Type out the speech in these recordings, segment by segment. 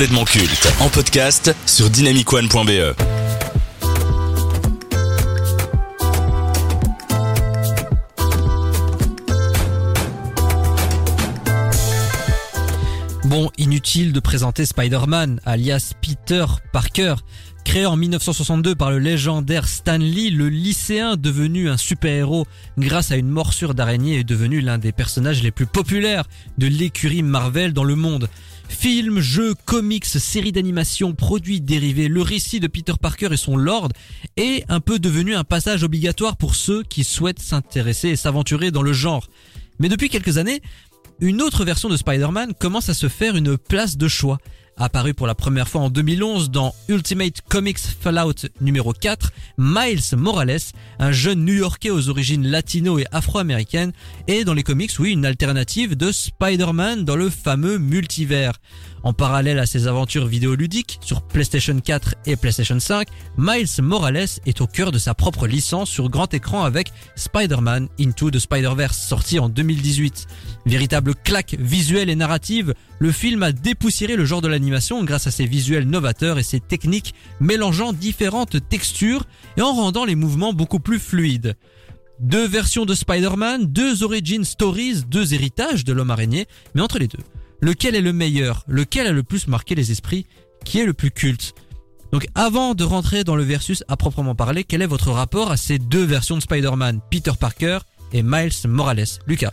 complètement culte en podcast sur dynamicone.be. Bon, inutile de présenter Spider-Man, alias Peter Parker. Créé en 1962 par le légendaire Stan Lee, le lycéen devenu un super-héros grâce à une morsure d'araignée est devenu l'un des personnages les plus populaires de l'écurie Marvel dans le monde. Films, jeux, comics, séries d'animation, produits dérivés, le récit de Peter Parker et son Lord est un peu devenu un passage obligatoire pour ceux qui souhaitent s'intéresser et s'aventurer dans le genre. Mais depuis quelques années, une autre version de Spider-Man commence à se faire une place de choix. Apparu pour la première fois en 2011 dans Ultimate Comics Fallout numéro 4, Miles Morales, un jeune new-yorkais aux origines latino et afro-américaines, est dans les comics, oui, une alternative de Spider-Man dans le fameux multivers. En parallèle à ses aventures vidéoludiques sur PlayStation 4 et PlayStation 5, Miles Morales est au cœur de sa propre licence sur grand écran avec Spider-Man Into the Spider-Verse sorti en 2018. Véritable claque visuelle et narrative, le film a dépoussiéré le genre de l'animation grâce à ses visuels novateurs et ses techniques mélangeant différentes textures et en rendant les mouvements beaucoup plus fluides. Deux versions de Spider-Man, deux origin stories, deux héritages de l'homme araignée, mais entre les deux, lequel est le meilleur, lequel a le plus marqué les esprits, qui est le plus culte? Donc avant de rentrer dans le versus à proprement parler, quel est votre rapport à ces deux versions de Spider-Man, Peter Parker et Miles Morales. Lucas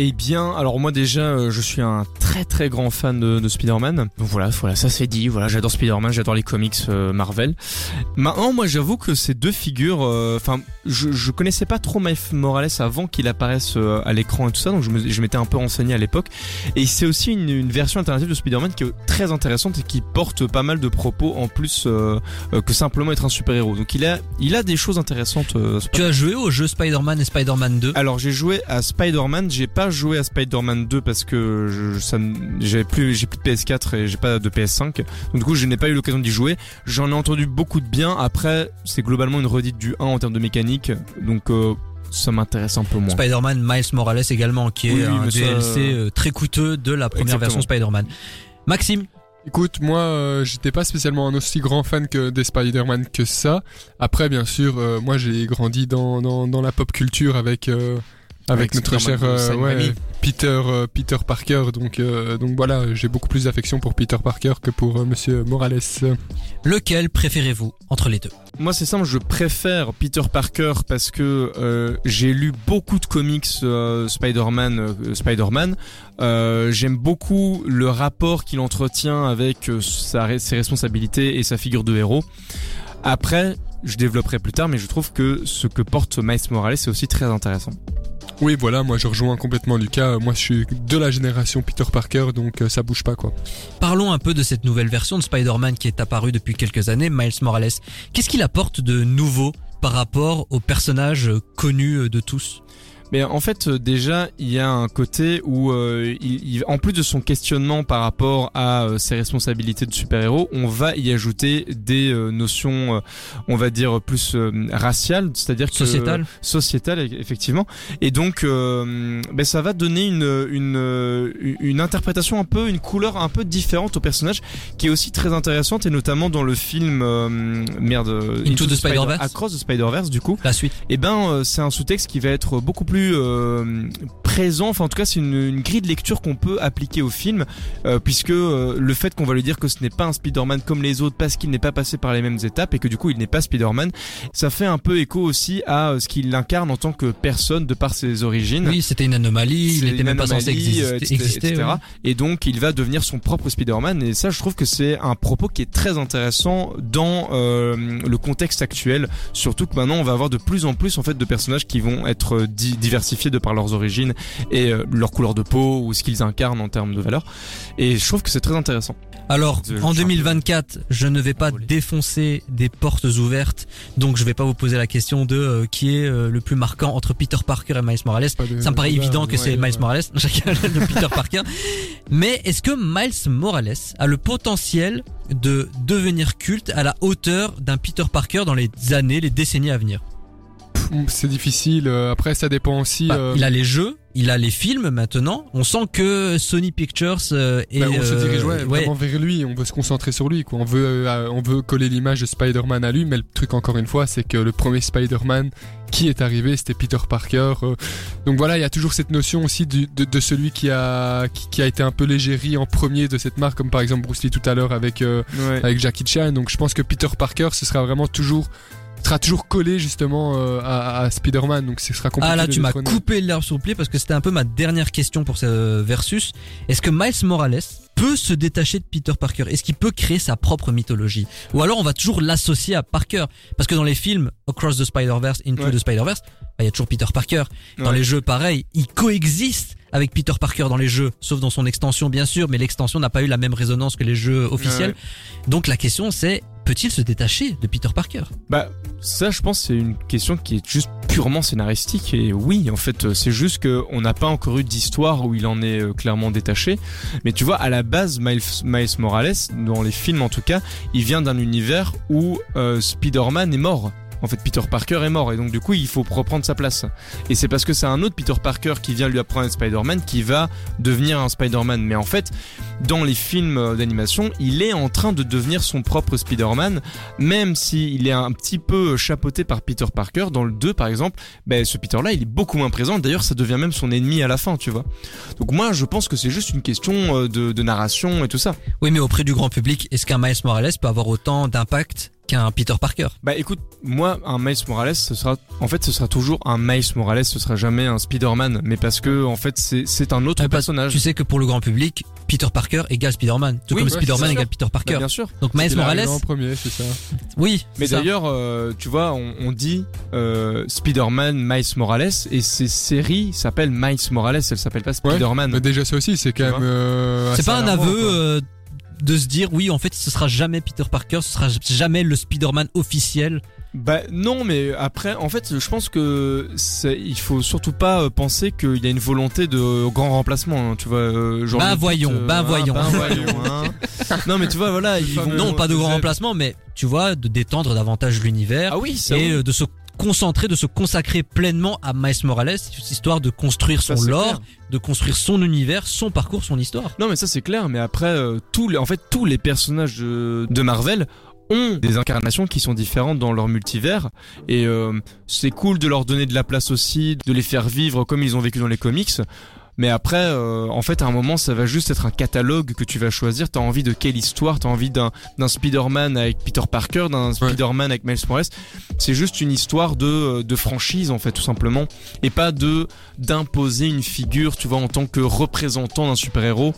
eh bien, alors moi déjà, euh, je suis un très très grand fan de, de Spider-Man. Donc voilà, voilà, ça c'est dit. Voilà, j'adore Spider-Man, j'adore les comics euh, Marvel. Maintenant, moi j'avoue que ces deux figures, euh, enfin, je, je connaissais pas trop Miles Morales avant qu'il apparaisse à l'écran et tout ça, donc je, m'étais un peu renseigné à l'époque. Et c'est aussi une, une, version alternative de Spider-Man qui est très intéressante et qui porte pas mal de propos en plus que simplement être un super-héros. Donc il a, il a des choses intéressantes. tu as joué au jeu Spider-Man et Spider-Man 2 Alors j'ai joué à Spider-Man, j'ai pas joué à Spider-Man 2 parce que je, ça, j'ai plus, j'ai plus de PS4 et j'ai pas de PS5. Donc du coup, je n'ai pas eu l'occasion d'y jouer. J'en ai entendu beaucoup de bien. Après, c'est globalement une redite du 1 en termes de mécanique. Donc euh, ça m'intéresse un peu moins. Spider-Man Miles Morales également, qui est un DLC euh, très coûteux de la première version Spider-Man. Maxime Écoute, moi, euh, j'étais pas spécialement un aussi grand fan que des Spider-Man que ça. Après, bien sûr, moi, j'ai grandi dans, dans, dans, la pop culture avec avec, notre cher euh, ouais, Peter euh, Peter Parker donc euh, donc voilà j'ai beaucoup plus d'affection pour Peter Parker que pour Monsieur Morales. Lequel préférez-vous entre les deux? Moi c'est simple je préfère Peter Parker parce que j'ai lu beaucoup de comics Spider-Man Spider-Man j'aime beaucoup le rapport qu'il entretient avec sa, ses responsabilités et sa figure de héros. Après je développerai plus tard mais je trouve que ce que porte Miles Morales c'est aussi très intéressant. Oui, voilà, moi je rejoins complètement Lucas. Moi je suis de la génération Peter Parker, donc euh, ça bouge pas quoi. Parlons un peu de cette nouvelle version de Spider-Man qui est apparue depuis quelques années, Miles Morales. Qu'est-ce qu'il apporte de nouveau par rapport au personnage connu de tous? Mais en fait, euh, déjà, il y a un côté où, euh, il, en plus de son questionnement par rapport à euh, ses responsabilités de super-héros, on va y ajouter des notions, on va dire plus raciales, c'est-à-dire sociétales, sociétales effectivement. Et donc, ben, ça va donner une, une une interprétation un peu, une couleur un peu différente au personnage, qui est aussi très intéressante et notamment dans le film merde Into, the Spider-Verse, Across the Spider-Verse du coup. La suite. Et eh ben, c'est un sous-texte qui va être beaucoup plus euh, présent. Enfin, en tout cas, c'est une, grille de lecture qu'on peut appliquer au film, euh, puisque euh, le fait qu'on va lui dire que ce n'est pas un Spider-Man comme les autres parce qu'il n'est pas passé par les mêmes étapes et que du coup il n'est pas Spider-Man, ça fait un peu écho aussi à ce qu'il incarne en tant que personne de par ses origines. Oui, c'était une anomalie, il n'était même pas censé exister, etc. Et donc il va devenir son propre Spider-Man et ça, je trouve que c'est un propos qui est très intéressant dans le contexte actuel, surtout que maintenant on va avoir de plus en plus en fait de personnages qui vont être diversifiés de par leurs origines et euh, leur couleur de peau ou ce qu'ils incarnent en termes de valeur. Et je trouve que c'est très intéressant. Alors, en 2024, je ne vais pas défoncer des portes ouvertes, donc je vais pas vous poser la question de euh, qui est euh, le plus marquant entre Peter Parker et Miles Morales. Ça me paraît évident que c'est Miles Morales, de Peter Parker. Mais est-ce que Miles Morales a le potentiel de devenir culte à la hauteur d'un Peter Parker dans les années, les décennies à venir? C'est difficile. Après, ça dépend aussi. Bah, il a les jeux, il a les films maintenant. On sent que Sony Pictures euh, est. Bah, on se dirige ouais, vraiment vers lui. On veut se concentrer sur lui. Quoi. On veut, on veut coller l'image de Spider-Man à lui. Mais le truc encore une fois, c'est que le premier Spider-Man qui est arrivé, c'était Peter Parker. donc voilà, il y a toujours cette notion aussi de, de, celui qui a qui, a été un peu légéri en premier de cette marque, comme par exemple Bruce Lee tout à l'heure avec avec Jackie Chan. Donc je pense que Peter Parker, ce sera vraiment toujours sera toujours collé justement euh, à, à Spider-Man, donc ce sera compliqué. Ah là, tu m'as coupé l'herbe sous le pied parce que c'était un peu ma dernière question pour ce versus. Est-ce que Miles Morales peut se détacher de Peter Parker? Est-ce qu'il peut créer sa propre mythologie? Ou alors on va toujours l'associer à Parker? Parce que dans les films Across the Spider-Verse, Into the Spider-Verse, bah, il y a toujours Peter Parker. Dans les jeux, pareil, il coexiste avec Peter Parker dans les jeux, sauf dans son extension bien sûr, mais l'extension n'a pas eu la même résonance que les jeux officiels. Donc la question c'est peut-il se détacher de Peter Parker? Bah ça je pense c'est une question qui est juste purement scénaristique. Et oui en fait c'est juste que on n'a pas encore eu d'histoire où il en est euh, clairement détaché. Mais tu vois à la base Miles, Miles Morales dans les films en tout cas il vient d'un univers où euh, Spider-Man est mort en fait Peter Parker est mort et donc du coup il faut reprendre sa place. Et c'est parce que c'est un autre Peter Parker qui vient lui apprendre Spider-Man qui va devenir un Spider-Man. Mais en fait, dans les films d'animation, il est en train de devenir son propre Spider-Man, même s'il est un petit peu chapeauté par Peter Parker. Dans le 2 par exemple, ben, ce Peter-là il est beaucoup moins présent. D'ailleurs ça devient même son ennemi à la fin, tu vois. Donc moi je pense que c'est juste une question euh, de, de narration et tout ça. Oui mais auprès du grand public, est-ce qu'un Miles Morales peut avoir autant d'impact qu'un Peter Parker. Bah écoute, moi un Miles Morales, ce sera en fait ce sera toujours un Miles Morales, ce sera jamais un Spider-Man, mais parce que en fait c'est c'est un autre personnage. Tu sais que pour le grand public, Peter Parker égale Spider-Man, tout comme Spider-Man égale Peter Parker. Bah, bien sûr. Donc Miles Morales. En premier, c'est ça. Oui. Mais d'ailleurs, euh, tu vois, on, on dit euh, Spider-Man, Miles Morales, et ces séries s'appellent Miles Morales, elles s'appellent pas Spider-Man. mais déjà ça aussi, c'est quand même. Euh, c'est pas un aveu de se dire oui en fait ce sera jamais Peter Parker, ce sera jamais le Spider-Man officiel. Bah non mais après en fait je pense que il faut surtout pas euh, penser qu'il y a une volonté de grand remplacement hein, tu vois euh, genre bah voyons euh, bah voyons, bah voyons hein. non mais tu vois voilà ils vont... non pas de grand remplacement mais tu vois de détendre davantage l'univers ah oui, et de se concentrer, de se consacrer pleinement à Miles Morales, histoire de construire son lore, de construire son univers, son parcours, son histoire. Non mais ça c'est clair, mais après euh, tous les, en fait tous les personnages de, Marvel ont des incarnations qui sont différentes dans leur multivers et euh, c'est cool de leur donner de la place aussi, de les faire vivre comme ils ont vécu dans les comics. Mais après, euh, en fait, à un moment, ça va juste être un catalogue que tu vas choisir. T'as envie de quelle histoire? T'as envie d'un d'un Spider-Man avec Peter Parker, d'un Spider-Man avec Miles Morales. C'est juste une histoire de de franchise en fait, tout simplement, et pas de d'imposer une figure, tu vois, en tant que représentant d'un super-héros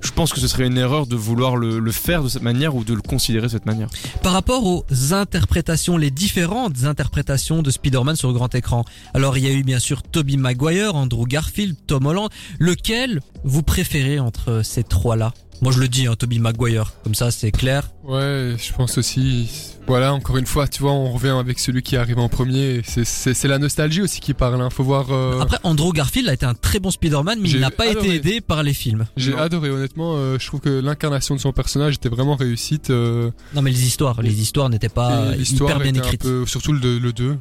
je pense que ce serait une erreur de vouloir le, faire de cette manière ou de le considérer de cette manière. Par rapport aux interprétations, les différentes interprétations de Spider-Man sur le grand écran. Alors il y a eu bien sûr Tobey Maguire, Andrew Garfield, Tom Holland. Lequel vous préférez entre ces trois-là? Moi je le dis, hein, Toby Maguire, comme ça c'est clair. Ouais, je pense aussi. Voilà, encore une fois, tu vois, on revient avec celui qui arrive en premier. C'est la nostalgie aussi qui parle. Hein. Faut voir. Euh, Après, Andrew Garfield a été un très bon Spider-Man, mais il n'a pas été aidé par les films. J'ai adoré, honnêtement. Euh, je trouve que l'incarnation de son personnage était vraiment réussite. Euh. Non, mais les histoires, les histoires n'étaient pas hyper bien écrites. surtout le, le 2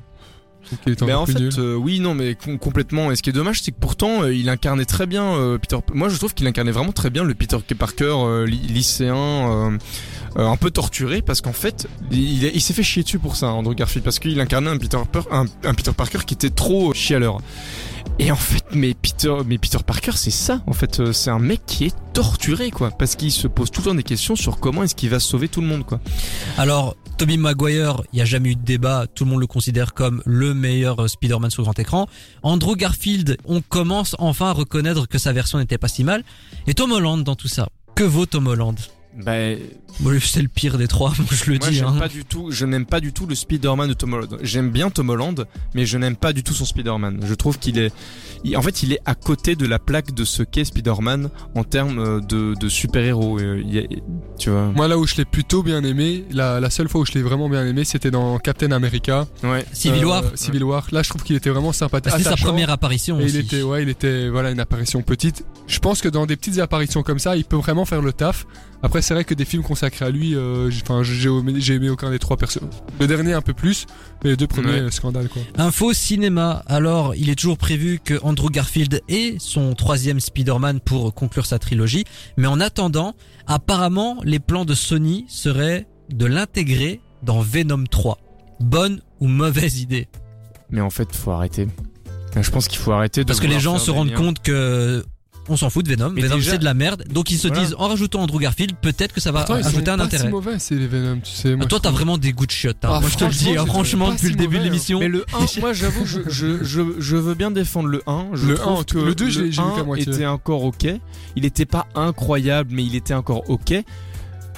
mais en fait, euh, oui, non, mais complètement. Et ce qui est dommage, c'est que pourtant, euh, il incarnait très bien euh, Peter. Moi, je trouve qu'il incarnait vraiment très bien le Peter Parker lycéen, un peu torturé, parce qu'en fait, il, il s'est fait chier dessus pour ça, Andrew Garfield, parce qu'il incarnait un Peter, un, un Peter Parker qui était trop chialeur. Et en fait, mais Peter, mais Peter Parker, c'est ça. En fait, c'est un mec qui est torturé, quoi, parce qu'il se pose tout le temps des questions sur comment est-ce qu'il va sauver tout le monde, quoi. Alors, Tobey Maguire, il n'y a jamais eu de débat, tout le monde le considère comme le meilleur Spider-Man sur grand écran. Andrew Garfield, on commence enfin à reconnaître que sa version n'était pas si mal. Et Tom Holland dans tout ça. Que vaut Tom Holland? Bah, c'est le pire des trois, moi je le dis. Hein. Pas du tout, je n'aime pas du tout le Spider-Man de Tom Holland. J'aime bien Tom Holland, mais je n'aime pas du tout son Spider-Man. Je trouve qu'il est, en fait, il est à côté de la plaque de ce qu'est Spider-Man en termes euh, de, de super-héros. Euh, tu vois. Moi, là où je l'ai plutôt bien aimé, la, la seule fois où je l'ai vraiment bien aimé, c'était dans Captain America. Ouais. Civil War. Euh, Civil War. Là, je trouve qu'il était vraiment sympathique. C'était sa première apparition. il était, ouais, il était, voilà, une apparition petite. Je pense que dans des petites apparitions comme ça, il peut vraiment faire le taf. Après, c'est vrai que des films consacrés à lui, euh, j'ai- enfin, j'ai aimé aucun des trois personnes. Le dernier un peu plus, mais les deux premiers, Ouais. euh, scandale quoi. Info cinéma. Alors, il est toujours prévu que Andrew Garfield ait son troisième Spider-Man pour conclure sa trilogie. Mais en attendant, apparemment, les plans de Sony seraient de l'intégrer dans Venom 3. Bonne ou mauvaise idée? Mais en fait, faut arrêter. Je pense qu'il faut arrêter de Parce que les gens se rendent liens. compte que on s'en fout de Venom. Mais Venom déjà- c'est de la merde. Donc ils se Voilà. disent en rajoutant Andrew Garfield, peut-être que ça va ils ajouter sont un pas intérêt. si mauvais, c'est les Venom, tu sais. moi, Toi t'as vraiment des goûts de chiottes. hein. Ah, Moi je te le dis, franchement, hein, franchement depuis si le début de mauvais, hein. l'émission. Mais le 1, moi j'avoue, je, je, je, je veux bien défendre le 1. Je Le trouve 1, que le 2, j'ai- vu 1 qu'à moitié. était encore ok. Il était pas incroyable, mais il était encore ok.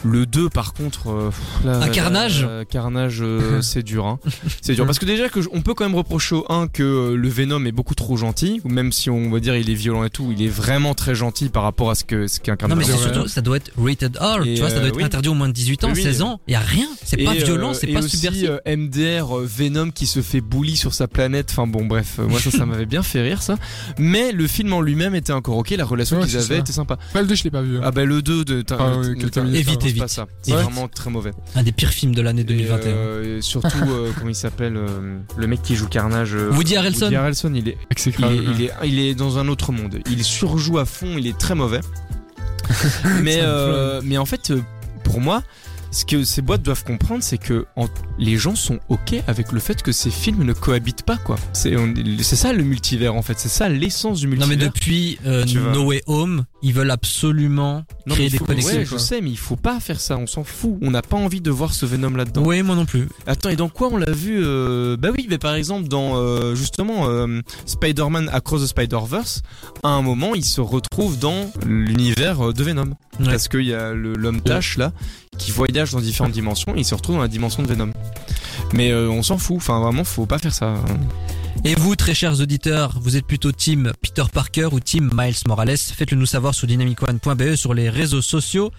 Le 2 par contre euh, là, Un carnage là, carnage euh, c'est dur hein. c'est dur parce que déjà que je- on peut quand même reprocher au 1 que euh, le Venom est beaucoup trop gentil ou même si on va dire il est violent et tout il est vraiment très gentil par rapport à ce que ce qu'incarne Non mais surtout ça doit être rated R, Et, tu vois, ça doit être oui. interdit au moins de 18 ans, Oui, oui. 16 ans, il y a rien, c'est pas violent, c'est et pas aussi, subversif. euh, MDR euh, Venom qui se fait bully sur sa planète. Enfin bon, bref, euh, moi ça, ça m'avait bien fait rire ça. Mais le film en lui-même était encore ok. La relation Ouais, qu'ils avaient ça. était sympa. Pas le 2, je l'ai pas vu. hein. Ah bah le 2 de t'as- Ah oui, ne pas ça. C'est Ouais. vraiment très mauvais. Un des pires films de l'année 2021. Et, euh, et surtout euh, comment il s'appelle euh, le mec qui joue Carnage. euh, Woody Harrelson. Woody Harrelson, il est, il est, il est, il est dans un autre monde. Il surjoue à fond. Il est très mauvais. mais euh, mais en fait, pour moi. Ce que ces boîtes doivent comprendre, c'est que en- les gens sont ok avec le fait que ces films ne cohabitent pas, quoi. C'est ça le multivers en fait. C'est ça l'essence du Non multivers. mais depuis euh. No Way Home, ils veulent absolument Non, créer des connexions. Ouais, je sais, mais il faut pas faire ça. On s'en fout. On n'a pas envie de voir ce Venom là-dedans. Ouais, moi non plus. Attends, et dans quoi on l'a vu euh, Bah oui, mais par exemple dans euh, justement euh, Spider-Man Across the Spider-Verse, à un moment, il se retrouve dans l'univers de Venom Ouais. parce qu'il y a l'homme Tash là qui voyage dans différentes dimensions et il se retrouve dans la dimension de Venom. Mais euh, on s'en fout. Enfin, vraiment, faut pas faire ça. Et vous, très chers auditeurs, vous êtes plutôt team Peter Parker ou team Miles Morales? Faites-le nous savoir sur dynamicone.be sur les réseaux sociaux.